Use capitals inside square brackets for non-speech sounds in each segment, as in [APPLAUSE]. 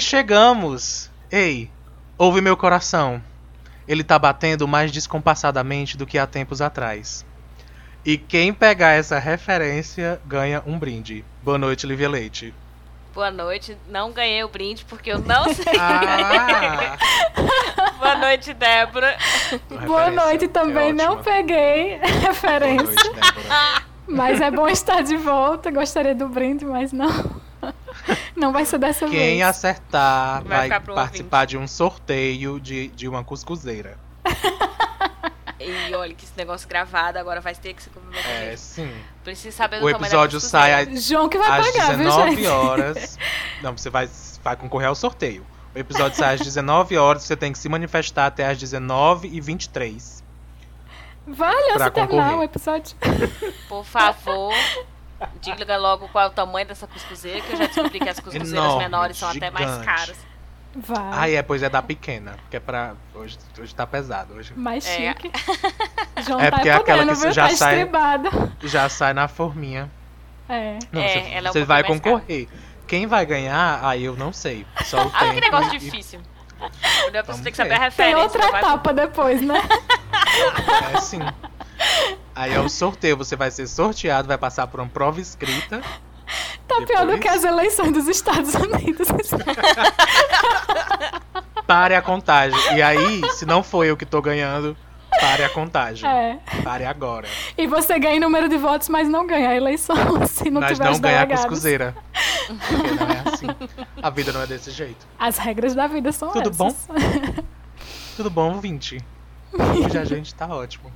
E chegamos! Ei, ouve meu coração. Ele tá batendo mais descompassadamente do que há tempos atrás. E quem pegar essa referência ganha um brinde. Boa noite, Livia Leite. Boa noite. Não ganhei o brinde porque eu não [LAUGHS] sei. Ah, Boa noite, Débora. Boa noite também, É não peguei Boa referência. noite. Mas é bom estar de volta. Gostaria do brinde, mas não. Não vai ser dessa Quem vez. acertar Vai vai, participar de um sorteio de, de uma cuscuzeira. [LAUGHS] E olha que esse negócio gravado agora vai ter que se comprometer. É, sim. Preciso saber do O episódio sai costura. João que vai às pagar, viu, 19 gente? horas. [LAUGHS] Não, você vai, vai concorrer ao sorteio. O episódio sai às 19 horas, você tem que se manifestar até às 19 e 23 Vale, de terminar o episódio. Por favor, [LAUGHS] diga logo qual é o tamanho dessa cuscuzeira, que eu já descobri que as [LAUGHS] cuscuzeiras Enorme, menores são até mais gigante. caras. Vai. Ah, é, pois é da pequena, porque é pra. Hoje, hoje tá pesado. Hoje Mais É. chique. [LAUGHS] João É tá porque é aquela que viu? já tá sai- estribado. já sai na forminha. É. Não, É, você, ela é um você vai concorrer. Quem vai ganhar, aí eu não sei. Só o Ah, que negócio e- difícil. Tem que saber a Tem outra vai- etapa depois, né? [LAUGHS] É sim. Aí é o sorteio, você vai ser sorteado, vai passar por uma prova escrita. Tá pior do Depois? que as eleições dos Estados Unidos. [LAUGHS] Pare a contagem. E aí, se não foi eu que tô ganhando, pare a contagem. É. Pare agora. E você ganha número de votos, mas não ganha a eleição [LAUGHS] se não Nós tiver não ganhar delegados. cuscuzeira. Porque não é [LAUGHS] assim. A vida não é desse jeito. As regras da vida são Tudo bom? essas. Tudo bom, 20? Hoje a gente tá ótimo.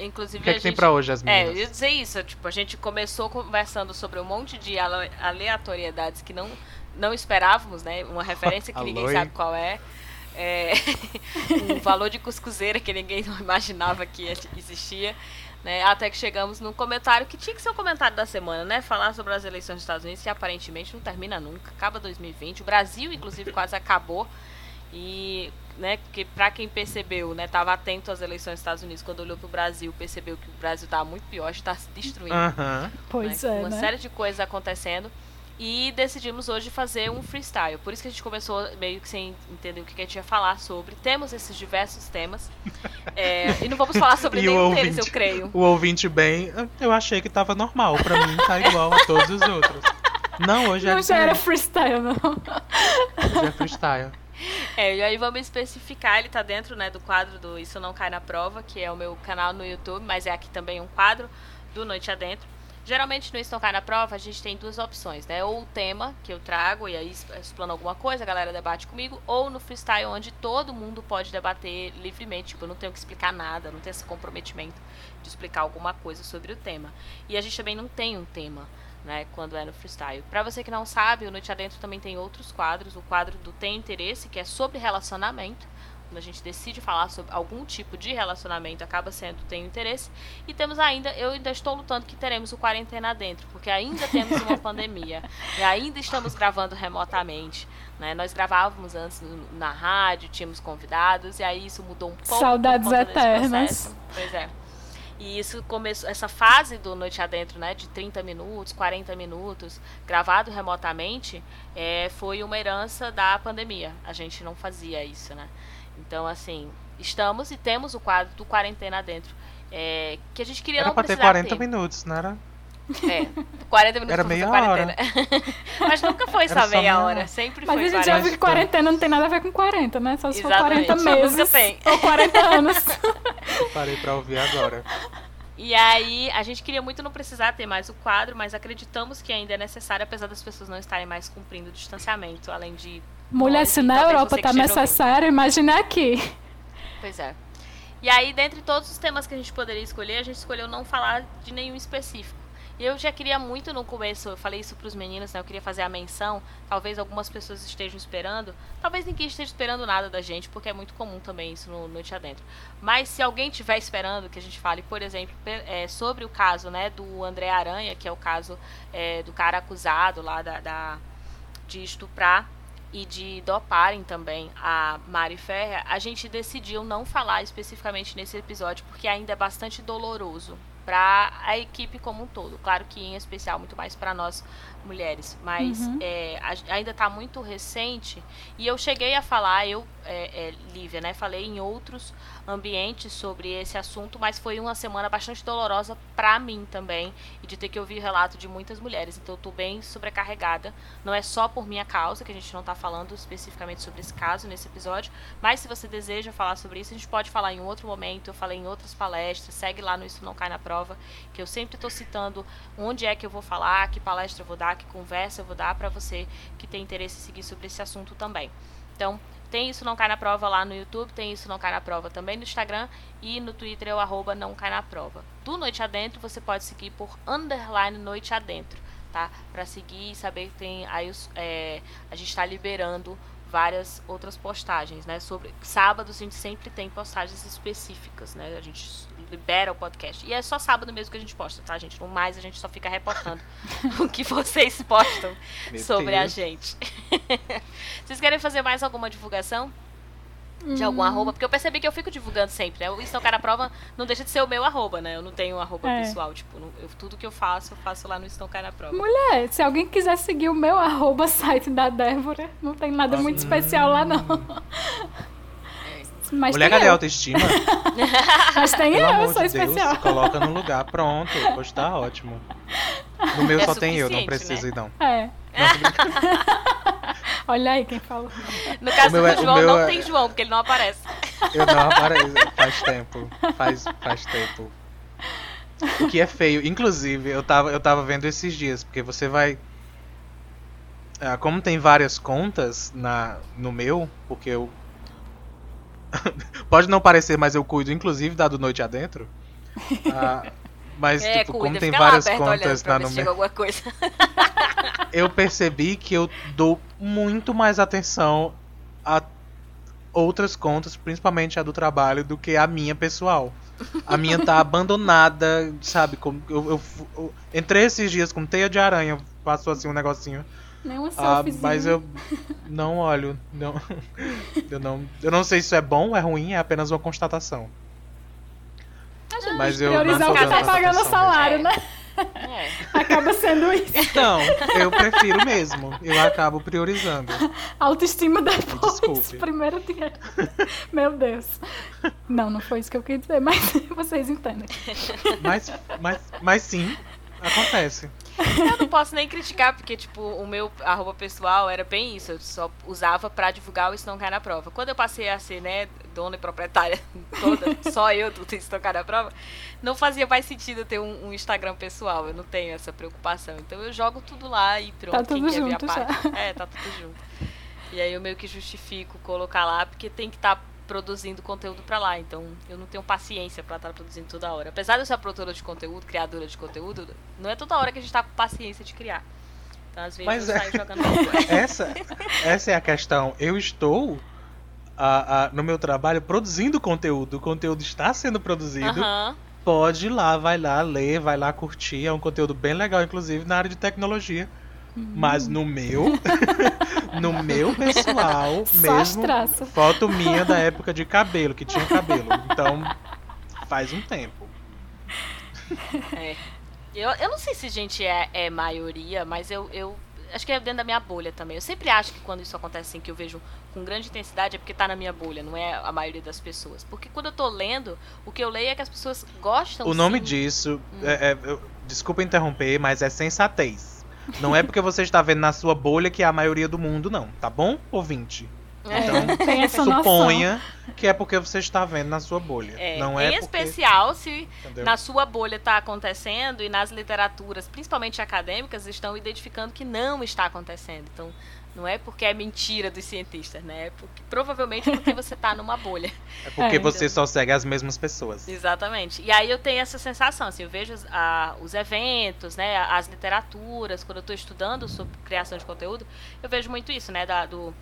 Inclusive, O que é que tem gente... pra hoje, as É, eu meninas? ia dizer isso. Tipo, a gente começou conversando sobre um monte de ale- aleatoriedades que não, não esperávamos, né? Uma referência que [LAUGHS] ninguém sabe qual é. É, [LAUGHS] um valor de cuscuzeira que ninguém [LAUGHS] imaginava que existia. Né? Até que chegamos num comentário que tinha que ser o comentário da semana, né? Falar sobre as eleições dos Estados Unidos, que aparentemente não termina nunca. Acaba 2020. O Brasil, inclusive, quase acabou. E, né, que pra quem percebeu, né, tava atento às eleições dos Estados Unidos, quando olhou pro Brasil, percebeu que o Brasil tava muito pior, está se destruindo. Aham. Pois né, é, Uma né? série de coisas acontecendo. E decidimos hoje fazer um freestyle. Por isso que a gente começou meio que sem entender o que a gente ia falar sobre. Temos esses diversos temas. É, e não vamos falar sobre [LAUGHS] E o nenhum deles, ouvinte? eu creio. O ouvinte bem, eu achei que tava normal. Pra mim tá igual a todos os outros. Não, hoje é Não já era freestyle, não. Hoje é freestyle. É, e aí vamos especificar, ele tá dentro né, do quadro do Isso Não Cai na Prova, que é o meu canal no YouTube, mas é aqui também um quadro do Noite Adentro. Geralmente no Isso Não Cai na Prova a gente tem duas opções, né? Ou o tema que eu trago e aí explano alguma coisa, a galera debate comigo, ou no freestyle onde todo mundo pode debater livremente, tipo, eu não tenho que explicar nada, não tenho esse comprometimento de explicar alguma coisa sobre o tema. E a gente também não tem um tema né, quando é no freestyle. Pra você que não sabe, o Noite Adentro também tem outros quadros. O quadro do Tem Interesse, que é sobre relacionamento. Quando a gente decide falar sobre algum tipo de relacionamento, acaba sendo Tem Interesse. E temos ainda, eu ainda estou lutando que teremos o Quarentena Dentro, porque ainda temos uma [LAUGHS] pandemia. E ainda estamos gravando remotamente. Né? Nós gravávamos antes na rádio, tínhamos convidados, e aí isso mudou um pouco. Saudades eternas. Pois é. E isso começou, essa fase do Noite Adentro, né, de 30 minutos, 40 minutos, gravado remotamente, é, foi uma herança da pandemia. A gente não fazia isso, né? Então, assim, estamos e temos o quadro do Quarentena Dentro. é, que a gente queria Era não pra ter precisar 40 ter. minutos, não era? É, 40 minutos Era meia quarentena. [LAUGHS] Mas nunca foi só só meia meia hora, hora. sempre Mas foi a gente 40. já viu que quarentena não tem nada a ver com 40, né? Só se for Exatamente. 40 meses. Nunca tem. Ou 40 anos. [LAUGHS] Parei pra ouvir agora. E aí, a gente queria muito não precisar ter mais o quadro, mas acreditamos que ainda é necessário, apesar das pessoas não estarem mais cumprindo o distanciamento, além de. Mulher, se na Europa que tá necessário, imagina aqui. Pois é. E aí, dentre todos os temas que a gente poderia escolher, a gente escolheu não falar de nenhum específico. E eu já queria muito no começo, eu falei isso pros meninos, né? Eu queria fazer a menção. Talvez algumas pessoas estejam esperando. Talvez ninguém esteja esperando nada da gente, porque é muito comum também isso no Noite Adentro. Mas se alguém estiver esperando que a gente fale, por exemplo, é, sobre o caso né, do André Aranha, que é o caso é, do cara acusado lá da, da- de estuprar e de doparem também a Mari Ferrer, a gente decidiu não falar especificamente nesse episódio, porque ainda é bastante doloroso para a equipe como um todo. Claro que em especial muito mais para nós mulheres, mas uhum. é, ainda está muito recente. E eu cheguei a falar, eu, é, é, Lívia, né, falei em outros ambientes sobre esse assunto, mas foi uma semana bastante dolorosa para mim também, e de ter que ouvir relato de muitas mulheres. Então eu estou bem sobrecarregada. Não é só por minha causa, que a gente não está falando especificamente sobre esse caso nesse episódio, mas se você deseja falar sobre isso, a gente pode falar em outro momento. Eu falei em outras palestras, segue lá no Isso Não Cai na Prova, que eu sempre estou citando onde é que eu vou falar, que palestra eu vou dar, que conversa eu vou dar para você que tem interesse em seguir sobre esse assunto também. Então, tem isso não cai na prova lá no YouTube, tem isso não cai na prova também no Instagram e no Twitter é o arroba não cai na prova. Do Noite Adentro você pode seguir por underline Noite Adentro, tá? Para seguir e saber que tem aí os, é, a gente está liberando várias outras postagens, né? Sobre sábado a gente sempre tem postagens específicas, né? A gente libera o podcast. E é só sábado mesmo que a gente posta, tá, gente? No mais, a gente só fica reportando [LAUGHS] o que vocês postam Meu sobre Deus. a gente. [LAUGHS] vocês querem fazer mais alguma divulgação? De algum hum. arroba, porque eu percebi que eu fico divulgando sempre, né? O Isso Cara Prova não deixa de ser o meu arroba, né? Eu não tenho um arroba é. pessoal, tipo, não, eu, tudo que eu faço, eu faço lá no Estão Cara Prova. Mulher, se alguém quiser seguir o meu arroba [LAUGHS] site da Débora, não tem nada muito hum. especial lá, não. [LAUGHS] Mas Mulher, cadê a autoestima? [LAUGHS] Mas tem Pelo eu, eu sou de especial. se coloca no lugar, pronto. Hoje tá ótimo. No meu é só tem eu, não preciso né? ir não. Olha aí quem falou. No caso do é, João, não é... tem João, porque ele não aparece. Eu não apareço, faz tempo. Faz, faz tempo. O que é feio. Inclusive, eu tava, eu tava vendo esses dias, porque você vai. Ah, como tem várias contas na, no meu, porque eu [LAUGHS] Pode não parecer, mas eu cuido, inclusive, da do Noite Adentro. Ah, mas, é, tipo, cuida, como tem várias contas na no meu. eu percebi que eu dou muito mais atenção a outras contas, principalmente a do trabalho, do que a minha pessoal. A minha tá [LAUGHS] abandonada, sabe? Como eu, eu, eu, entrei esses dias com teia de aranha, passou assim um negocinho. Nem uma ah, mas eu não olho. Não, [LAUGHS] eu, não, eu não sei se isso é bom ou é ruim, é apenas uma constatação. A mas eu priorizar o que tá pagando o salário, né? É. Acaba sendo isso. Então, eu prefiro mesmo. Eu acabo priorizando. Autoestima depois. Desculpe. Primeiro dinheiro. Meu Deus. Não, não foi isso que eu quis dizer, mas [LAUGHS] vocês entendem. Mas, mas, mas sim, acontece. Eu não posso nem criticar, porque, tipo, o meu arroba pessoal era bem isso. Eu só usava pra divulgar o Isso Não Cai na Prova. Quando eu passei a ser, né, dona e proprietária [LAUGHS] toda, só eu Cai na Prova, não fazia mais sentido ter um, um, Instagram pessoal. Eu não tenho essa preocupação. Então eu jogo tudo lá e pronto. Tá tudo Quem junto, quer ver a parte. É, tá tudo junto. E aí eu meio que justifico colocar lá, porque tem que estar tá produzindo conteúdo para lá. Então, eu não tenho paciência para estar produzindo toda hora. Apesar de eu ser produtora de conteúdo, criadora de conteúdo, não é toda hora que a gente tá com paciência de criar. Então, às vezes Mas eu é... saio jogando essa, essa é a questão. Eu estou a, a, no meu trabalho produzindo conteúdo. O conteúdo está sendo produzido. Uhum. Pode ir lá, vai lá ler, vai lá curtir. É um conteúdo bem legal, inclusive, na área de tecnologia. Mas no meu, [LAUGHS] no meu pessoal mesmo, foto minha da época de cabelo, que tinha cabelo. Então, faz um tempo. É. Eu, eu não sei se gente é, é maioria, mas eu, eu acho que é dentro da minha bolha também. Eu sempre acho que quando isso acontece assim, que eu vejo com grande intensidade, é porque tá na minha bolha, não é a maioria das pessoas. Porque quando eu tô lendo, o que eu leio é que as pessoas gostam O nome sim. disso, hum. é, é, eu, desculpa interromper, mas é sensatez. Não é porque você está vendo na sua bolha que é a maioria do mundo, não. Tá bom, ouvinte? É. Então, [LAUGHS] suponha noção. Que é porque você está vendo na sua bolha. É, não é em porque... especial se Entendeu? na sua bolha está acontecendo e nas literaturas, principalmente acadêmicas, estão identificando que não está acontecendo. Então, não é porque é mentira dos cientistas, né? É porque, provavelmente é porque você está numa bolha. [LAUGHS] É porque é, você então... só segue as mesmas pessoas. Exatamente. E aí eu tenho essa sensação, assim, eu vejo a, os eventos, né, as literaturas, quando eu estou estudando sobre criação de conteúdo, eu vejo muito isso, né, da, do,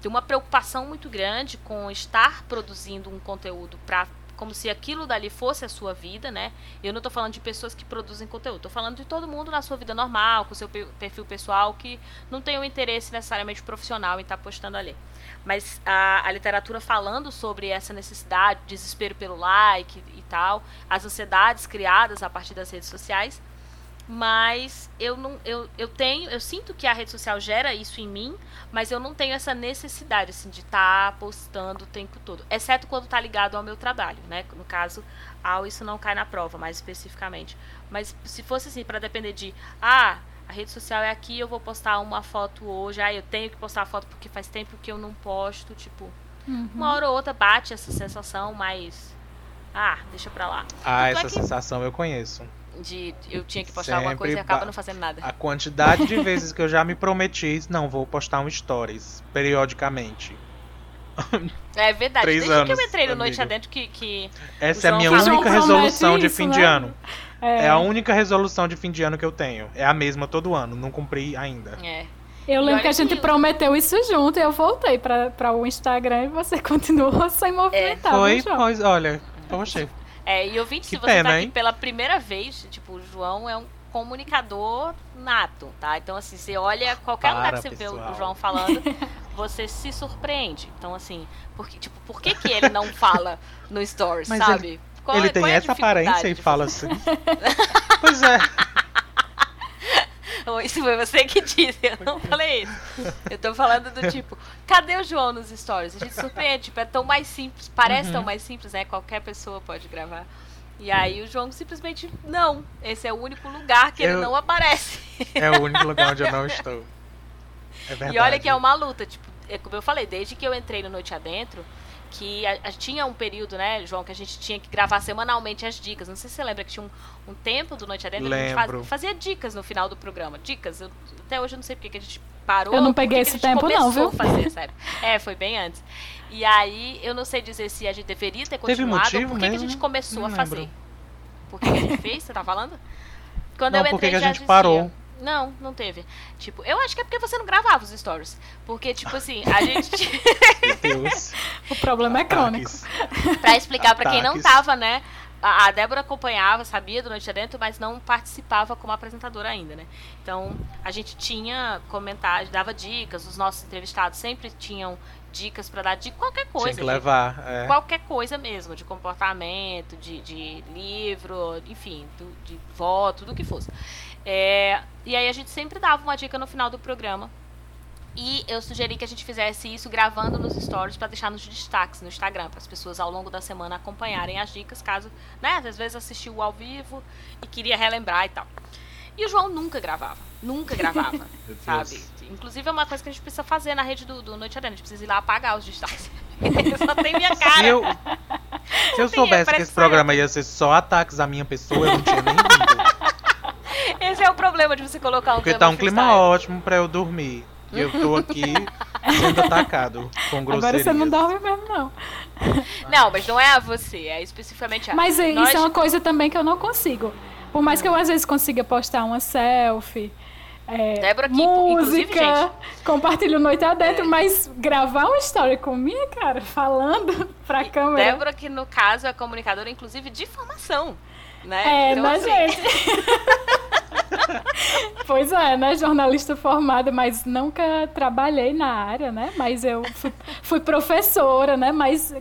de uma preocupação muito grande com estar produzindo um conteúdo para como se aquilo dali fosse a sua vida, né? Eu não tô falando de pessoas que produzem conteúdo, tô falando de todo mundo na sua vida normal, com seu perfil pessoal, que não tem um interesse necessariamente profissional em estar tá postando ali. Mas a, a literatura falando sobre essa necessidade, desespero pelo like e tal, as ansiedades criadas a partir das redes sociais, mas eu não eu, eu tenho eu sinto que a rede social gera isso em mim mas eu não tenho essa necessidade assim de estar tá postando o tempo todo. Exceto quando está ligado ao meu trabalho né? No caso ao isso não cai na prova mais especificamente. Mas se fosse assim para depender de ah a rede social é aqui eu vou postar uma foto hoje ah eu tenho que postar a foto porque faz tempo que eu não posto tipo uhum. uma hora ou outra bate essa sensação mas ah deixa pra lá. Ah essa é que... sensação eu conheço de eu tinha que postar Sempre alguma coisa e acaba não fazendo nada. A quantidade de [LAUGHS] vezes que eu já me prometi, não, vou postar um stories periodicamente. É verdade. Três Desde anos, que eu entrei no amigo. Noite Adentro que. que Essa é a minha única resolução de fim né? de ano. É. é. a única resolução de fim de ano que eu tenho. É a mesma todo ano. Não cumpri ainda. É. Eu lembro que a gente prometeu isso junto e eu voltei para o Instagram e você [LAUGHS] continuou sem movimentar. É. Foi, pois, olha, poxa. É, e ouvinte, se você pena, tá aqui hein? pela primeira vez, tipo, o João é um comunicador nato, tá? Então, assim, você olha qualquer Para, lugar que você pessoal. vê o João falando, [LAUGHS] você se surpreende. Então, assim, porque, tipo, por que, que ele não fala no Stories, Mas sabe? Ele, qual, ele tem é essa aparência e fala assim. pois é. [LAUGHS] Isso foi você que disse, eu não falei isso. Eu tô falando do tipo, cadê o João nos stories? A gente surpreende, tipo, é tão mais simples, parece uhum. tão mais simples, né? Qualquer pessoa pode gravar. E aí o João simplesmente, não, esse é o único lugar que eu... ele não aparece. É o único lugar onde eu não estou. É verdade. E olha que é uma luta, tipo, é como eu falei, desde que eu entrei no Noite Adentro, que a, a, tinha um período, né, João, que a gente tinha que gravar semanalmente as dicas. Não sei se você lembra que tinha um, um tempo do Noite Adentro Lembro. que a gente faz, fazia dicas no final do programa. Dicas. Eu, até hoje eu não sei porque que a gente parou. Eu não peguei esse tempo, não, viu? Fazer, [LAUGHS] sério. É, foi bem antes. E aí, eu não sei dizer se a gente deveria ter continuado Teve ou por que, que a gente começou a fazer. Por que, a gente fez? Você tá falando? Quando não, eu entrei, que a gente parou. Não, não teve. Tipo, eu acho que é porque você não gravava os stories. Porque, tipo assim, a gente. [LAUGHS] Meu Deus. o problema é crônico. pra explicar para quem não tava, né? A Débora acompanhava, sabia do Noite Adentro, mas não participava como apresentadora ainda, né? Então, a gente tinha comentários, dava dicas, os nossos entrevistados sempre tinham dicas para dar de qualquer coisa. Tinha que levar, é. Qualquer coisa mesmo, de comportamento, de, de livro, enfim, do, de voto, tudo que fosse. É, e aí a gente sempre dava uma dica no final do programa. E eu sugeri que a gente fizesse isso gravando nos stories para deixar nos destaques no Instagram, para as pessoas ao longo da semana acompanharem as dicas, caso, né, às vezes assistiu ao vivo e queria relembrar e tal. E o João nunca gravava, nunca gravava, [LAUGHS] sabe? Inclusive é uma coisa que a gente precisa fazer na rede do, do Noite Adentro, a gente precisa ir lá apagar os destaques. [LAUGHS] só tem minha cara. Se eu, se eu soubesse que esse programa ia ser só ataques à minha pessoa, eu não tinha nem vindo. Esse é o problema de você colocar um Porque tá um clima ótimo pra eu dormir. E eu tô aqui [LAUGHS] sendo atacado com grosserias. Agora você não dorme mesmo, não. Não, mas não é a você, é especificamente a Mas Nós... isso é uma coisa também que eu não consigo. Por mais que eu às vezes consiga postar uma selfie, é, Débora aqui, música, compartilho noite adentro, é. mas gravar uma história com minha cara, falando [LAUGHS] pra e câmera. Débora, que no caso é comunicadora, inclusive, de formação. Né? É, então, assim... gente? [LAUGHS] [LAUGHS] pois é, né? Jornalista formada, mas nunca trabalhei na área, né? Mas eu fui, fui professora, né? Mas,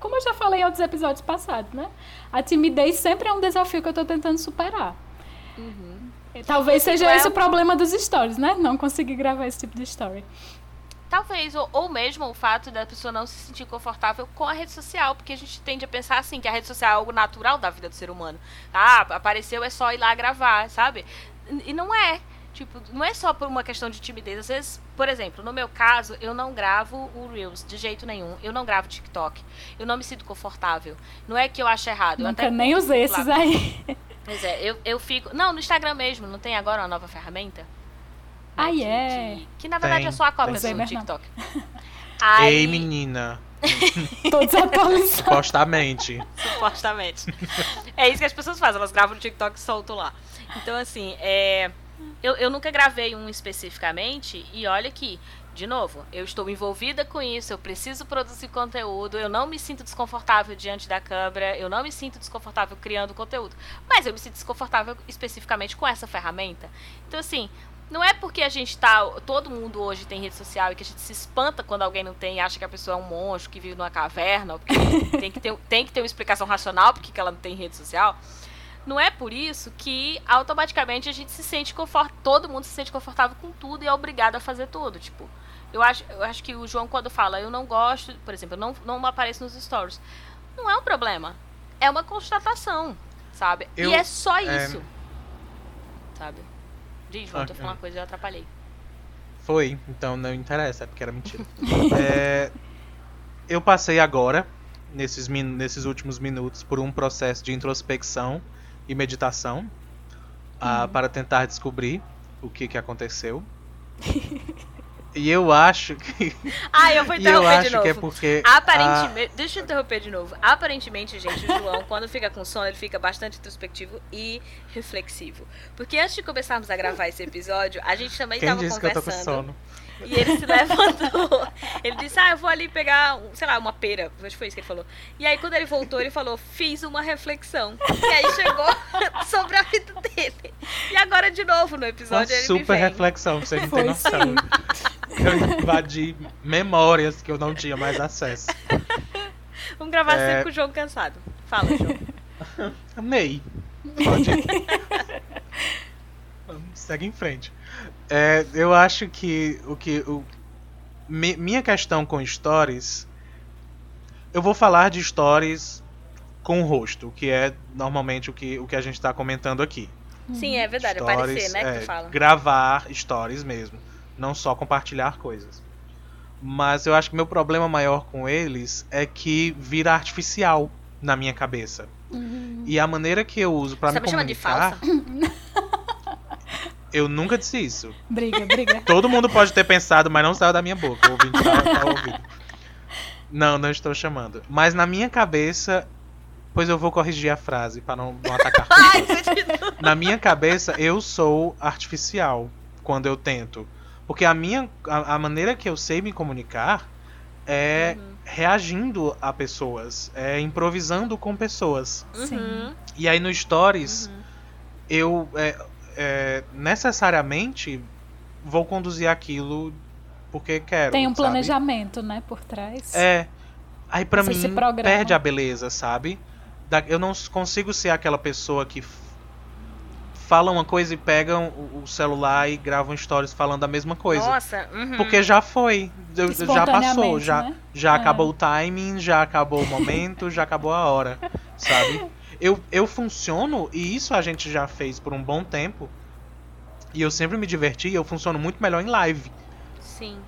como eu já falei em outros episódios passados, né? A timidez sempre é um desafio que eu tô tentando superar. Uhum. Talvez seja é esse o problema dos stories, né? Não conseguir gravar esse tipo de story. Talvez, ou, ou mesmo o fato da pessoa não se sentir confortável com a rede social, porque a gente tende a pensar assim, que a rede social é algo natural da vida do ser humano. Ah, apareceu, é só ir lá gravar, sabe? E não é. Tipo, não é só por uma questão de timidez. Às vezes, por exemplo, no meu caso, eu não gravo o Reels de jeito nenhum. Eu não gravo TikTok. Eu não me sinto confortável. Não é que eu acho errado. Nunca eu até nem usei esses aí. Pois é, eu, eu fico. Não, no Instagram mesmo, não tem agora uma nova ferramenta? Ah, é. Yeah. Que, que, na verdade tem. é só a cópia do é TikTok. [LAUGHS] Aí... Ei, menina. [LAUGHS] Tô desatualizada. Supostamente. Supostamente. É isso que as pessoas fazem, elas gravam no TikTok e soltam lá. Então, assim, é, eu, eu nunca gravei um especificamente, e olha que de novo, eu estou envolvida com isso, eu preciso produzir conteúdo, eu não me sinto desconfortável diante da câmera, eu não me sinto desconfortável criando conteúdo, mas eu me sinto desconfortável especificamente com essa ferramenta. Então, assim, não é porque a gente tá. Todo mundo hoje tem rede social e que a gente se espanta quando alguém não tem e acha que a pessoa é um monstro que vive numa caverna, [LAUGHS] tem, que ter, tem que ter uma explicação racional porque ela não tem rede social. Não é por isso que automaticamente a gente se sente confortável. Todo mundo se sente confortável com tudo e é obrigado a fazer tudo. Tipo, eu acho, eu acho que o João, quando fala, eu não gosto, por exemplo, eu não, não apareço nos stories. Não é um problema. É uma constatação, sabe? Eu, e é só é... isso. Sabe? Diz, João, okay. tô falando uma coisa e eu atrapalhei. Foi, então não interessa, é porque era mentira. [LAUGHS] é, eu passei agora, nesses, nesses últimos minutos, por um processo de introspecção e meditação uh, para tentar descobrir o que, que aconteceu. [LAUGHS] E eu acho que. [LAUGHS] Ah, eu vou interromper eu acho de novo. Que é porque Aparentemente. A... Deixa eu interromper de novo. Aparentemente, gente, o João, [LAUGHS] quando fica com sono, ele fica bastante introspectivo e reflexivo. Porque antes de começarmos a gravar esse episódio, a gente também Quem tava disse conversando. Que eu tô com sono? E ele se [LAUGHS] levantou. Ele disse: Ah, eu vou ali pegar, sei lá, uma pera. Acho que foi isso que ele falou. E aí, quando ele voltou, ele falou: Fiz uma reflexão. E aí chegou [LAUGHS] sobre a vida dele. E agora, de novo, no episódio, uma ele super reflexão, você não tem noção. Eu invadi memórias que eu não tinha mais acesso. Vamos gravar é... sempre com o João cansado. Fala, João. [LAUGHS] Amei. Pode ir. Segue em frente. É, eu acho que o que. O, mi, minha questão com stories. Eu vou falar de stories com o rosto, que é normalmente o que, o que a gente está comentando aqui. Sim, é verdade, stories, aparecer, né? É, que fala. Gravar stories mesmo. Não só compartilhar coisas. Mas eu acho que meu problema maior com eles é que vira artificial na minha cabeça. Uhum. E a maneira que eu uso para me, me comunicar. de falsa? [LAUGHS] Eu nunca disse isso. Briga, briga. [LAUGHS] Todo mundo pode ter pensado, mas não saiu da minha boca. O ouvinte tá, tá ouvindo. Não, não estou chamando. Mas na minha cabeça. Pois eu vou corrigir a frase para não, não atacar. [LAUGHS] na minha cabeça, eu sou artificial quando eu tento. Porque a minha. A, a maneira que eu sei me comunicar é uhum. reagindo a pessoas. É improvisando com pessoas. Sim. E aí no Stories, uhum. eu. É, é, necessariamente vou conduzir aquilo porque quero. Tem um sabe? planejamento, né, por trás. É. Aí pra Você mim perde a beleza, sabe? eu não consigo ser aquela pessoa que fala uma coisa e pega o celular e grava stories falando a mesma coisa. Nossa, uhum. Porque já foi, já passou, já, né? já é. acabou o timing, já acabou o momento, já acabou a hora, sabe? [LAUGHS] eu, eu funciono, e isso a gente já fez por um bom tempo, e eu sempre me diverti, eu funciono muito melhor em live. Sim.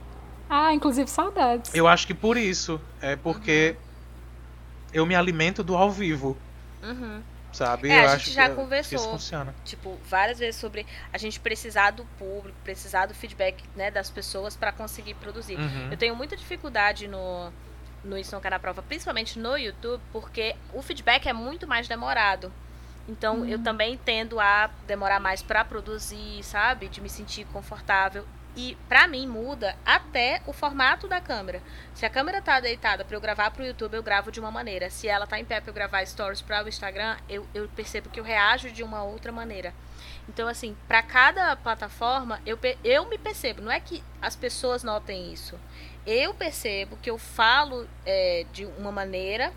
Ah, inclusive saudades. Eu acho que por isso. É porque uhum. eu me alimento do ao vivo. Uhum. Sabe? É, eu a gente já que, conversou, que isso funciona. tipo, várias vezes sobre a gente precisar do público, precisar do feedback né, das pessoas para conseguir produzir. Uhum. Eu tenho muita dificuldade no, no Isso Não Quer na Prova, principalmente no YouTube, porque o feedback é muito mais demorado. Então uhum. eu também tendo a demorar mais para produzir, sabe? De me sentir confortável. E para mim muda até o formato da câmera. Se a câmera tá deitada para eu gravar para o YouTube, eu gravo de uma maneira. Se ela tá em pé para eu gravar stories para o Instagram, eu, eu percebo que eu reajo de uma outra maneira. Então, assim, para cada plataforma, eu, eu me percebo. Não é que as pessoas notem isso eu percebo que eu falo é, de uma maneira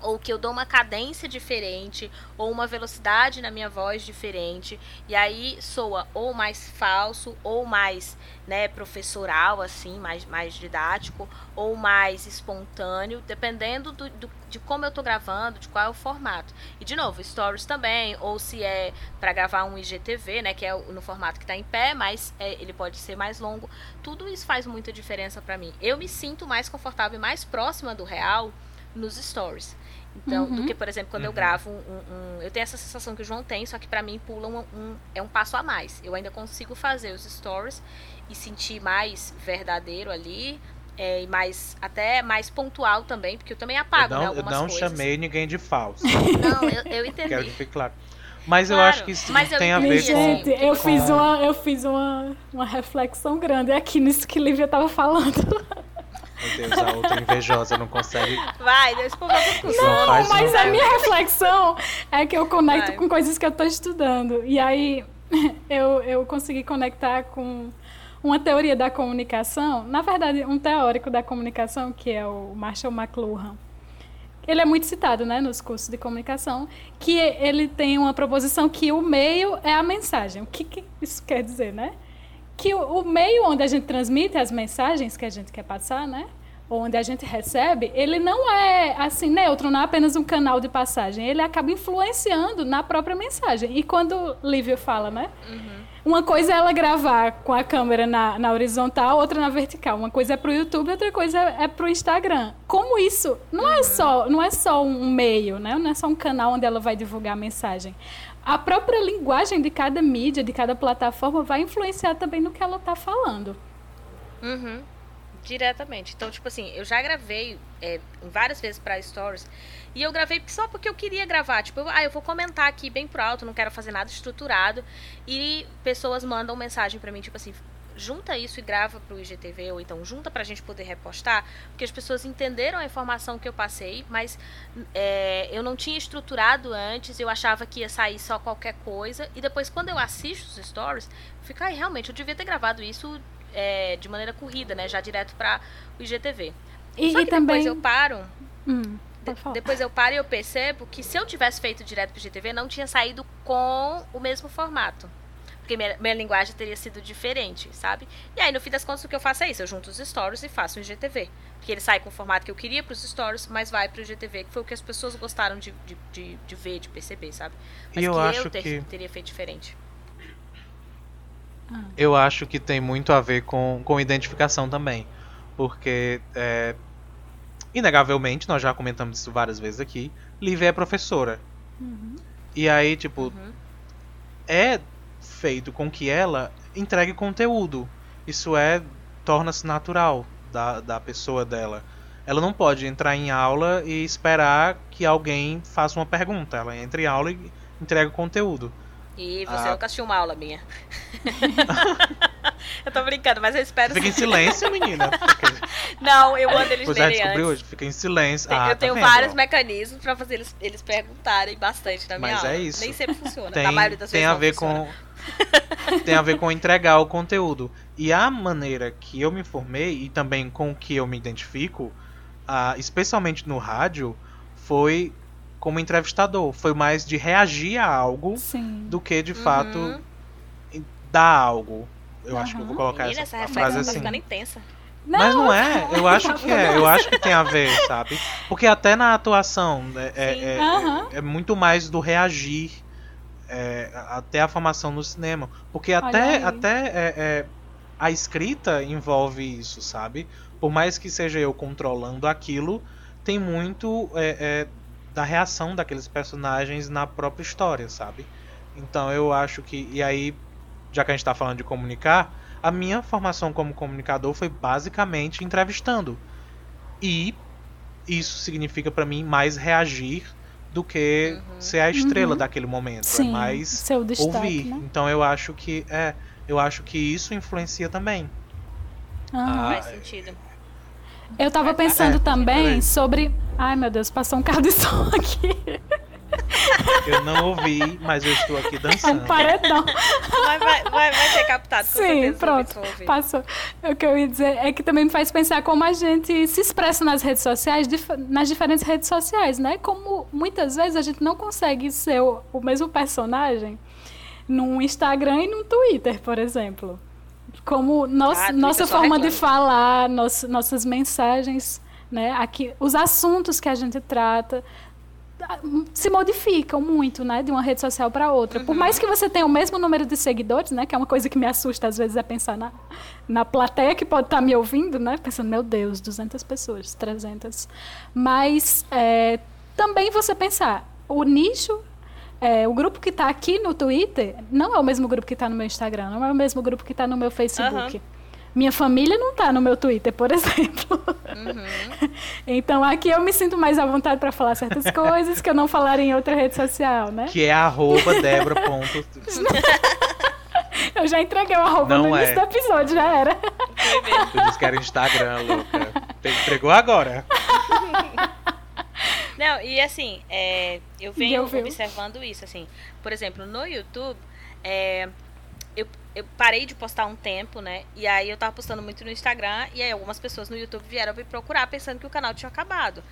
ou que eu dou uma cadência diferente ou uma velocidade na minha voz diferente e aí soa ou mais falso ou mais né professoral assim mais mais didático ou mais espontâneo dependendo do, do de como eu estou gravando de qual é o formato. E de novo stories também ou se é para gravar um IGTV né que é no formato que está em pé mas é, ele pode ser mais longo. Tudo isso faz muita diferença para mim. Eu me sinto mais confortável e mais próxima do real nos stories então, uhum. do que, por exemplo, quando uhum. eu gravo um, um, Eu tenho essa sensação que o João tem, só que para mim pula um, um, é um passo a mais. Eu ainda consigo fazer os stories e sentir mais verdadeiro ali. É, e mais, até mais pontual também, porque eu também apago eu não, né, algumas Eu não coisas. chamei ninguém de falso. não, eu, eu [LAUGHS] entendi. Quero que fique claro. Mas eu Claro, acho que isso mas eu tem a ver com. Gente, eu com- fiz, uma, eu fiz uma, uma reflexão grande aqui nisso que Lívia tava falando. [LAUGHS] Meu Deus, a outra invejosa não consegue. Vai, é muito Não, faz Mas a minha reflexão é que eu conecto Vai. com coisas que eu tô estudando. E aí [LAUGHS] eu, eu consegui conectar com uma teoria da comunicação. Na verdade, um teórico da comunicação, que é o Marshall McLuhan. Ele é muito citado né, nos cursos de comunicação, que ele tem uma proposição que o meio é a mensagem. O que, que isso quer dizer, né? Que o, o meio onde a gente transmite as mensagens que a gente quer passar, né? Ou onde a gente recebe, ele não é assim neutro, não é apenas um canal de passagem. Ele acaba influenciando na própria mensagem. E quando Lívia fala, né? Uma coisa é ela gravar com a câmera na, na horizontal, outra na vertical. Uma coisa é pro YouTube, outra coisa é, é pro Instagram. Como isso não é só não é só um meio, né? Não é só um canal onde ela vai divulgar a mensagem. A própria linguagem de cada mídia, de cada plataforma, vai influenciar também no que ela está falando. Uhum. Diretamente. Então, tipo assim, eu já gravei é, várias vezes pra Stories. E eu gravei só porque eu queria gravar. Tipo, eu- ah, eu vou comentar aqui bem pro alto, não quero fazer nada estruturado. E pessoas mandam mensagem pra mim, tipo assim, junta isso e grava pro IGTV, ou então junta pra gente poder repostar, porque as pessoas entenderam a informação que eu passei, mas é, eu não tinha estruturado antes, eu achava que ia sair só qualquer coisa, e depois quando eu assisto os stories, eu fico, ai, realmente, eu devia ter gravado isso é, de maneira corrida, né, já direto para o IGTV. E, Só que também. depois eu paro, Hum, de- depois eu paro e eu percebo que se eu tivesse feito direto pro IGTV, não tinha saído com o mesmo formato. Porque minha, minha linguagem teria sido diferente, sabe? E aí, no fim das contas, o que eu faço é isso. Eu junto os stories e faço o IGTV. Porque ele sai com o formato que eu queria pros stories, mas vai pro IGTV, que foi o que as pessoas gostaram de, de, de, de ver, de perceber, sabe? Mas E eu que acho eu ter- que- teria feito diferente. Eu acho que tem muito a ver com, com identificação também. Porque, é, inegavelmente, nós já comentamos isso várias vezes aqui, Lívia é professora. E aí, tipo, Uhum. é feito com que ela entregue conteúdo. Isso é torna-se natural da, da pessoa dela. Ela não pode entrar em aula e esperar que alguém faça uma pergunta. Ela entra em aula e entrega o conteúdo. E você Ah. nunca assistiu uma aula minha. [LAUGHS] [LAUGHS] eu tô brincando, mas eu espero Fica em [LAUGHS] silêncio, menina. [LAUGHS] Não, eu mando eles Pois já verem descobriu antes. hoje? Fica em silêncio. Tem- Ah, eu tá tenho vendo? vários mecanismos pra fazer eles, eles perguntarem bastante na minha Mas aula. é isso. Nem sempre funciona. tem, na maioria das tem vezes a ver funciona. com tem a ver com entregar o conteúdo e a maneira que eu me formei e também com o que eu me identifico ah, especialmente no rádio foi como entrevistador foi mais de reagir a algo Sim. do que de Uhum. fato dar algo eu acho que eu vou colocar Menina, essa, essa frase tá assim ficando intensa. mas não é, eu acho tá que é, eu acho que tem a ver, sabe? Porque até na atuação é, é- Sim. é- é muito mais do reagir é, até a formação no cinema. Porque Olha até, aí. até é, é, a escrita envolve isso, sabe? Por mais que seja eu controlando aquilo, tem muito é, é, da reação daqueles personagens na própria história, sabe? Então eu acho que. E aí, já que a gente tá falando de comunicar, a minha formação como comunicador foi basicamente entrevistando. E isso significa pra mim mais reagir do que Uhum. ser a estrela Uhum. daquele momento. Sim, é mais seu destaque, ouvir. né? Então eu acho que é, eu acho que isso influencia também. Aham. Ah, Faz sentido. Eu tava É, pensando é, também sobre. Ai, meu Deus, passou um [LAUGHS] carro de som aqui. Eu não ouvi, mas eu estou aqui É um dançando. paredão. Vai, vai, vai, vai ter captado, com Sim, certeza, pronto. Passou. O que eu ia dizer é que também me faz pensar como a gente se expressa nas redes sociais, dif- nas diferentes redes sociais, né? Como muitas vezes a gente não consegue ser o, o mesmo personagem num Instagram e num Twitter, por exemplo. Como nos- Ah, nossa forma de falar, nos- nossas mensagens, né? Aqui, os assuntos que a gente trata se modificam muito, né, de uma rede social para outra. Por mais que você tenha o mesmo número de seguidores, né, que é uma coisa que me assusta às vezes é pensar na, na plateia que pode estar me ouvindo, né, pensando, meu Deus, 200 pessoas, 300. Mas é, também você pensar, o nicho, é, o grupo que está aqui no Twitter não é o mesmo grupo que está no meu Instagram, não é o mesmo grupo que está no meu Facebook. Minha família não tá no meu Twitter, por [LAUGHS] exemplo. Uhum. então aqui eu me sinto mais à vontade para falar certas [LAUGHS] coisas que eu não falaria em outra rede social, né? Que é arroba Débora. [LAUGHS] eu já entreguei o arroba não no início é. do episódio, já era. Tu disse que era Instagram, louca. Entregou agora. Não, e assim, é, eu venho observando isso, assim. Por exemplo, no YouTube, é, eu, parei de postar um tempo, né? E aí eu tava postando muito no Instagram, e aí algumas pessoas no YouTube vieram me procurar pensando que o canal tinha acabado.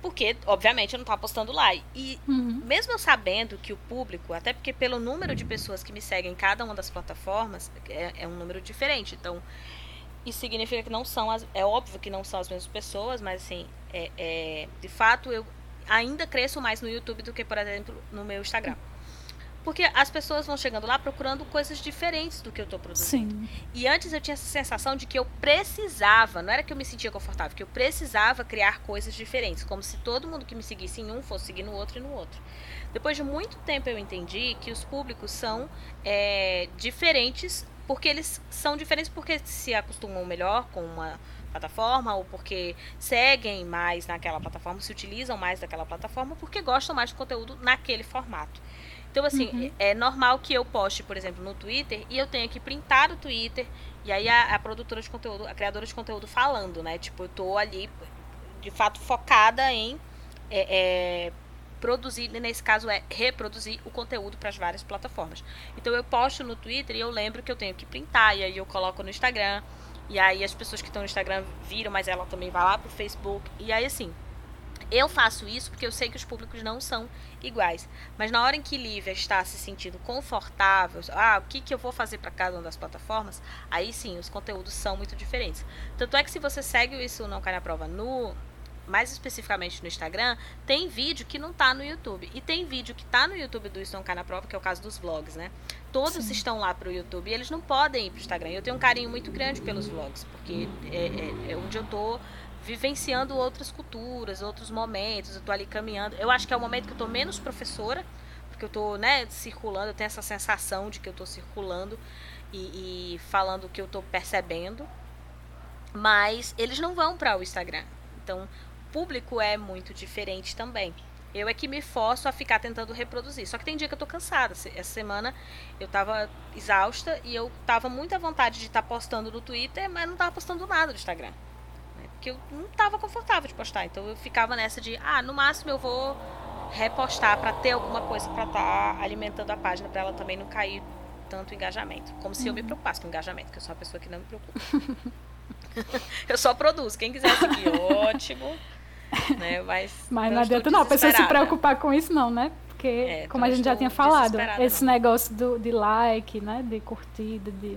Porque, obviamente, eu não tava postando lá. E uhum. mesmo eu sabendo que o público, até porque pelo número de pessoas que me seguem em cada uma das plataformas, é, é um número diferente. Então, isso significa que não são as. É óbvio que não são as mesmas pessoas, mas assim, é, é, de fato eu ainda cresço mais no YouTube do que, por exemplo, no meu Instagram. Porque as pessoas vão chegando lá procurando coisas diferentes do que eu estou produzindo. Sim. E antes eu tinha essa sensação de que eu precisava, não era que eu me sentia confortável, que eu precisava criar coisas diferentes, como se todo mundo que me seguisse em um fosse seguir no outro e no outro. Depois de muito tempo eu entendi que os públicos são é, diferentes porque eles são diferentes porque se acostumam melhor com uma plataforma ou porque seguem mais naquela plataforma, se utilizam mais daquela plataforma, porque gostam mais de conteúdo naquele formato. Então, assim, uhum. é normal que eu poste, por exemplo, no Twitter e eu tenha que printar o Twitter e aí a, a, produtora de conteúdo, a criadora de conteúdo falando, né? Tipo, eu tô ali, de fato, focada em é, é, produzir, nesse caso é reproduzir o conteúdo para as várias plataformas. Então eu posto no Twitter e eu lembro que eu tenho que printar, e aí eu coloco no Instagram, e aí as pessoas que estão no Instagram viram, mas ela também vai lá pro Facebook, e aí assim. Eu faço isso porque eu sei que os públicos não são iguais. Mas na hora em que Lívia está se sentindo confortável, ah, o que, que eu vou fazer para cada uma das plataformas, aí sim, os conteúdos são muito diferentes. Tanto é que se você segue isso Não Cai na Prova no mais especificamente no Instagram, tem vídeo que não tá no YouTube. E tem vídeo que tá no YouTube do Isso Não Cai na Prova, que é o caso dos vlogs, né? Todos Sim. estão lá pro YouTube e eles não podem ir pro Instagram. Eu tenho um carinho muito grande pelos vlogs, porque é, é, é onde eu tô vivenciando outras culturas, outros momentos, eu tô ali caminhando. Eu acho que é o momento que eu tô menos professora, porque eu tô, né, circulando, eu tenho essa sensação de que eu tô circulando e, e falando o que eu tô percebendo. Mas eles não vão para o Instagram. Então, público é muito diferente também. Eu é que me forço a ficar tentando reproduzir. Só que tem dia que eu tô cansada. Essa semana eu tava exausta e eu tava muito à vontade de estar tá postando no Twitter, mas não tava postando nada no Instagram. Porque eu não tava confortável de postar. Então eu ficava nessa de, ah, no máximo eu vou repostar para ter alguma coisa para estar tá alimentando a página para ela também não cair tanto engajamento. Como se eu me uhum. preocupasse com engajamento, que eu sou uma pessoa que não me preocupa. [LAUGHS] eu só produzo. Quem quiser seguir, [LAUGHS] ótimo. Né? Mas, Mas não adianta não, a pessoa se preocupar com isso não, né? Porque, é, como a gente já tinha falado, esse não. negócio do, de like, né? De curtida, de...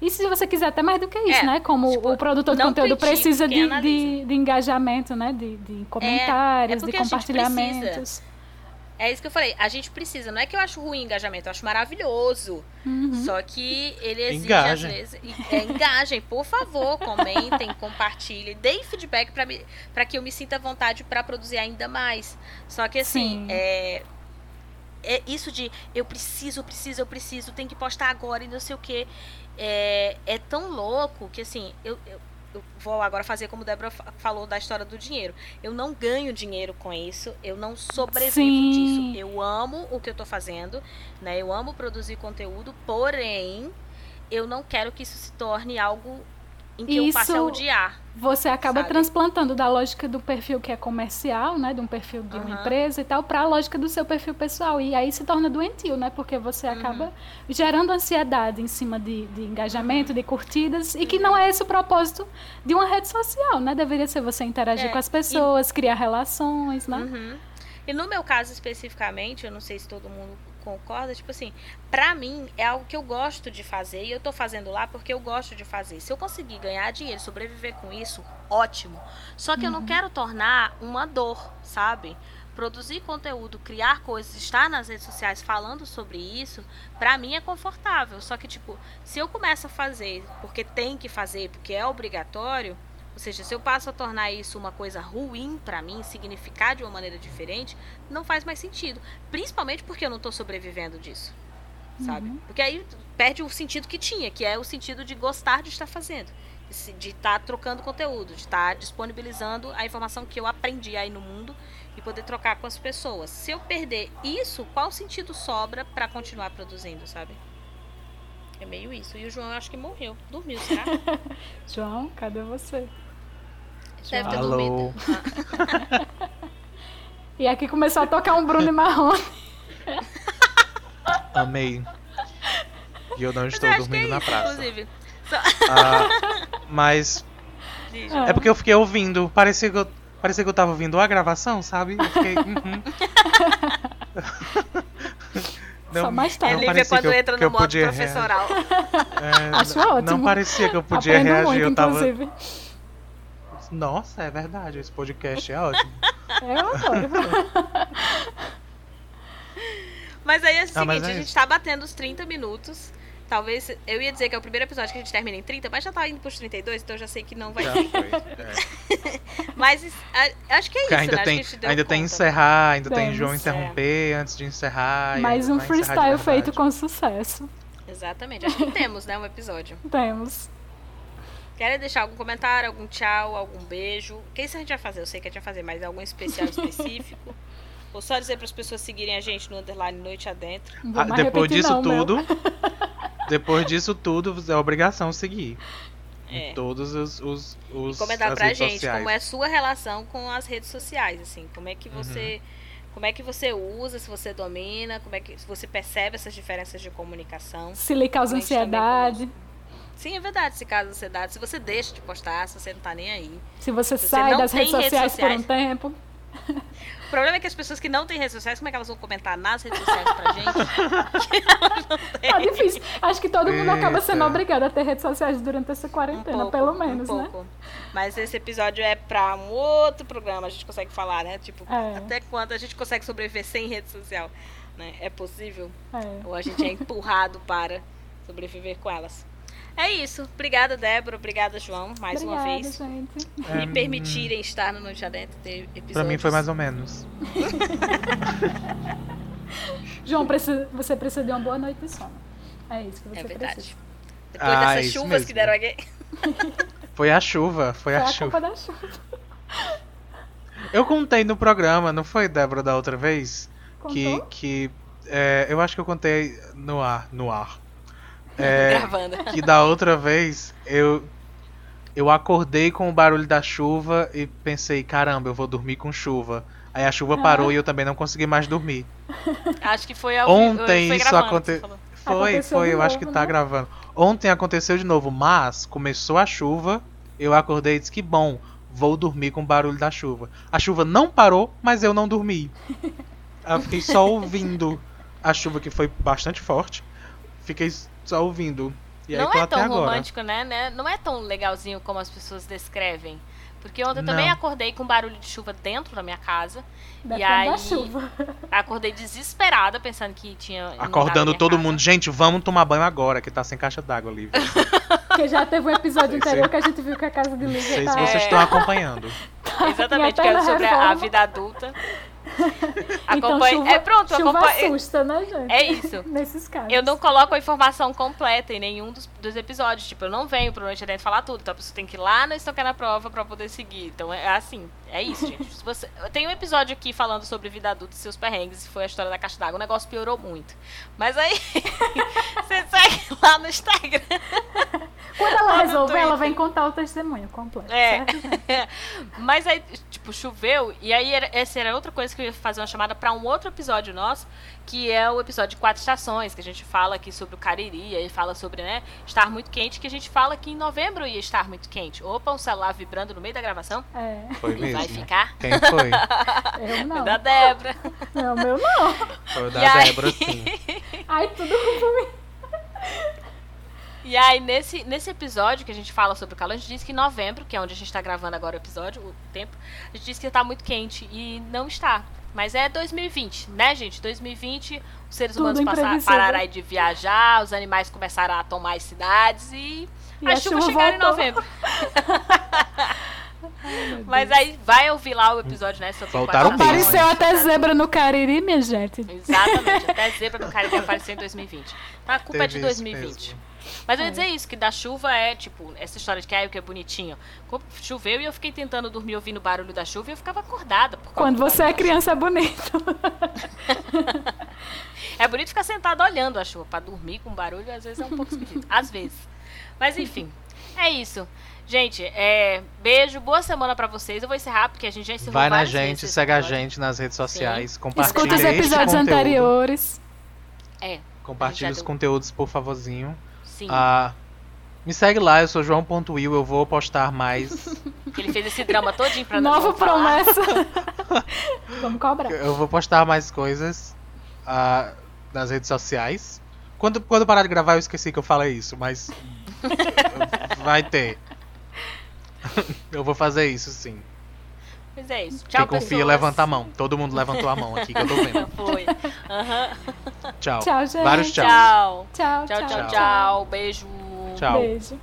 E se você quiser até mais do que isso, é, né? Como tipo, o produtor de conteúdo precisa de, de, de, engajamento, né? De, de comentários, é, é de compartilhamentos. É isso que eu falei. A gente precisa. Não é que eu acho ruim engajamento, eu acho maravilhoso. Uhum. Só que ele exige, engajem. às vezes. É, engajem, por favor, comentem, [LAUGHS] compartilhem, deem feedback para que eu me sinta à vontade para produzir ainda mais. Só que assim, é, é isso de eu preciso, eu preciso, eu preciso, tem que postar agora e não sei o que. É, é tão louco que assim, eu, eu eu vou agora fazer como Débora falou da história do dinheiro. Eu não ganho dinheiro com isso, eu não sobrevivo Sim. disso. Eu amo o que eu estou fazendo, né? Eu amo produzir conteúdo, porém, eu não quero que isso se torne algo em que isso... eu a odiar você acaba sabe? transplantando da lógica do perfil que é comercial, né, de um perfil de uma uhum. empresa e tal, para a lógica do seu perfil pessoal. E aí se torna doentio, né, porque você uhum. acaba gerando ansiedade em cima de, de engajamento, de curtidas, e que não é esse o propósito de uma rede social, né? Deveria ser você interagir é. com as pessoas, e... criar relações, né? Uhum. E no meu caso especificamente, eu não sei se todo mundo concorda, tipo assim, pra mim é algo que eu gosto de fazer e eu tô fazendo lá porque eu gosto de fazer. Se eu conseguir ganhar dinheiro, sobreviver com isso, ótimo. Só que uhum. eu não uhum. quero tornar uma dor, sabe? Produzir conteúdo, criar coisas, estar nas redes sociais falando sobre isso, pra mim é confortável. Só que, tipo, se eu começo a fazer porque tem que fazer, porque é obrigatório, ou seja, se eu passo a tornar isso uma coisa ruim para mim, significar de uma maneira diferente, não faz mais sentido. Principalmente porque eu não estou sobrevivendo disso. sabe? Porque aí perde o sentido que tinha, que é o sentido de gostar de estar fazendo. de estar trocando conteúdo, de estar disponibilizando a informação que eu aprendi aí no mundo e poder trocar com as pessoas. Se eu perder isso, qual sentido sobra pra continuar produzindo, sabe? É meio isso. E o João eu acho que morreu. Dormiu, será? [LAUGHS] João, cadê você? Deve ter Alô. dormido. [LAUGHS] E aqui começou a tocar um Bruno e Marrone. [LAUGHS] Amei. E eu não estou eu dormindo é na isso, praça. inclusive. Ah, mas Ah. é porque eu fiquei ouvindo. Parecia que eu, parecia que eu tava ouvindo a gravação, sabe? Eu fiquei. uhum. [LAUGHS] Só mais É tarde. não Lívia parecia quando que eu- entra no modo professoral. é, Acho não- ótimo. Não parecia que eu podia Aprendo reagir. muito, eu tava. inclusive. Nossa, é verdade. Esse podcast é ótimo. [LAUGHS] Eu adoro. Mas aí é o Ah, mas seguinte, é a gente isso. tá batendo os 30 minutos. Talvez, eu ia dizer que é o primeiro episódio que a gente termina em 30, mas já tá indo pros 32, então eu já sei que não vai Já ser. foi. é. [LAUGHS] Mas isso- a- acho que é isso, Porque ainda né? Acho tem, que a gente deu ainda tem conta. encerrar, ainda tem Temos, João é. interromper antes de encerrar. e Mais ainda um vai encerrar de freestyle feito verdade. com sucesso. Exatamente. Acho que temos, né, um episódio. Temos. Querem deixar algum comentário, algum tchau, algum beijo? O que isso a gente vai fazer? Eu sei que a gente vai fazer, mas algum especial [LAUGHS] específico? Ou só dizer para as pessoas seguirem a gente no underline Noite Adentro? Ah, depois disso não, meu. tudo. [LAUGHS] depois disso tudo, é obrigação seguir. É. Em todos os, os, os E comentar pra gente sociais. como é a sua relação com as redes sociais, assim, como é que Uhum. você como é que você usa, se você domina, como é que se você percebe essas diferenças de comunicação. Se lhe causa A gente também ansiedade. Sim, é verdade, se caso ansiedade, se você deixa de postar, se você não tá nem aí. Se você Se você sai das redes redes sociais, sociais. por um tempo. O problema é que as pessoas que não têm redes sociais, como é que elas vão comentar nas redes sociais pra gente? [LAUGHS] Tá difícil. Acho que todo mundo acaba sendo obrigado a ter redes sociais durante essa quarentena, pelo menos, um né? pouco. Mas esse episódio é pra um outro programa, a gente consegue falar, né? Tipo, É. até quando a gente consegue sobreviver sem rede social, né? É possível? É. Ou a gente é empurrado para sobreviver com elas. É isso. Obrigada, Débora. Obrigada, João, mais uma Obrigada, vez. gente. É, Me permitirem estar no Noite Adentro ter episódios. Pra mim foi mais ou menos. [LAUGHS] João, precisa- você precisa de uma boa noite de sono. É isso que você É precisa. verdade. Depois Ah, dessas isso chuvas mesmo. que deram aqui. [LAUGHS] Foi a chuva, foi Foi a a chuva. culpa da chuva. Eu contei no programa, não foi, Débora, da outra vez? Que, Contou? que é, eu acho que eu contei no ar, no ar. É, [LAUGHS] Gravando. que da outra vez eu eu acordei com o barulho da chuva e pensei, caramba, eu vou dormir com chuva. Aí a chuva parou e eu também não consegui mais dormir. Acho que foi ao Ontem foi isso aconteceu. falou. Foi, Aconteceu foi, eu acho novo, que tá né? gravando. Ontem aconteceu de novo, mas começou a chuva, eu acordei e disse que bom, vou dormir com o barulho da chuva. A chuva não parou, mas eu não dormi. Eu fiquei só ouvindo a chuva que foi bastante forte. Fiquei só ouvindo. E aí não tô é tão agora. romântico, né, né? Não é tão legalzinho como as pessoas descrevem. Porque ontem eu também acordei com barulho de chuva dentro da minha casa. Depende aí- da chuva. [LAUGHS] Acordei desesperada, pensando que tinha. Acordando todo casa. mundo. Gente, vamos tomar banho agora, que tá sem caixa d'água ali. [LAUGHS] Porque já teve um episódio anterior que a gente viu que a casa de Não Lívia sei tá... se vocês É. estão acompanhando. Exatamente, Em que era eterna sobre a, a reforma. vida adulta. [LAUGHS] Então chuva, é pronto, chuva acompanhe- assusta, né, gente? É isso. [LAUGHS] Nesses casos. Eu não coloco a informação completa em nenhum dos, dos episódios. Tipo, eu não venho pro Noite Adentro falar tudo. Então a pessoa tem que ir lá no Estocar na Prova pra poder seguir. Então é assim. É isso, gente. [LAUGHS] Você... Eu tenho um episódio aqui falando sobre vida adulta e seus perrengues. Foi a história da caixa d'água. O negócio piorou muito. Mas aí, você segue lá no Instagram. Quando ela resolver, ela vem contar o testemunho completo, É. certo? [LAUGHS] Mas aí, tipo, choveu. E aí, era, essa era outra coisa que eu ia fazer uma chamada pra um outro episódio nosso, que é o episódio de Quatro Estações, que a gente fala aqui sobre o Cariri, e fala sobre, né, estar muito quente, que a gente fala que em novembro ia estar muito quente. Opa, um celular vibrando no meio da gravação. É, Foi mesmo. Vai ficar. Quem foi? [LAUGHS] eu não. Da Débora. Não, meu não. Foi o E da aí? Débora, sim. Ai, tudo ruim. [LAUGHS] E aí, nesse, nesse episódio que a gente fala sobre o calor, a gente disse que em novembro, que é onde a gente tá gravando agora o episódio, o tempo, a gente disse que tá muito quente e não está. Mas é 2020, né, gente? 2020, os seres Tudo humanos passa- imprevisível. pararam de viajar, os animais começaram a tomar as cidades e, E as a chuvas chuva chegaram em voltou. novembro. [LAUGHS] Mas aí vai ouvir lá o episódio, né? Sobre Voltaram. Apareceu até tá? zebra no Cariri, minha gente. Exatamente, até zebra no Caribe apareceu em 2020. Então a culpa é de Teve isso 2020. Mas eu ia É. dizer isso, que da chuva é, tipo, essa história de que que é bonitinho. Como Choveu e eu fiquei tentando dormir ouvindo o barulho da chuva e eu ficava acordada. Quando do você é criança é bonito. [LAUGHS] É bonito ficar sentado olhando a chuva. Pra dormir com barulho, às vezes é um pouco esquisito. Às vezes. Mas enfim, é isso. Gente, é, beijo, boa semana pra vocês. Eu vou encerrar porque a gente já encerrou Vai na gente, segue a gente nas redes sociais, compartilha Escuta os episódios conteúdo. anteriores. É, Compartilha os conteúdos, por favorzinho. Sim. Ah, me segue lá, eu sou João.will, eu vou postar mais. [LAUGHS] Ele fez esse drama todinho pra nós Nova promessa. [LAUGHS] Vamos cobrar. eu vou postar mais coisas ah, nas redes sociais. Quando, quando parar de gravar, eu esqueci que eu falei isso, mas. [LAUGHS] vai ter. eu vou fazer isso sim. Mas é isso. Tchau, Quem confia, pessoas. levanta a mão. Todo mundo levantou a mão aqui que eu tô vendo. [LAUGHS] Foi. Aham. Tchau. Tchau, gente. Vários tchau. Tchau. Tchau, Tchau, tchau, Tchau. tchau. Beijo. Tchau. Beijo.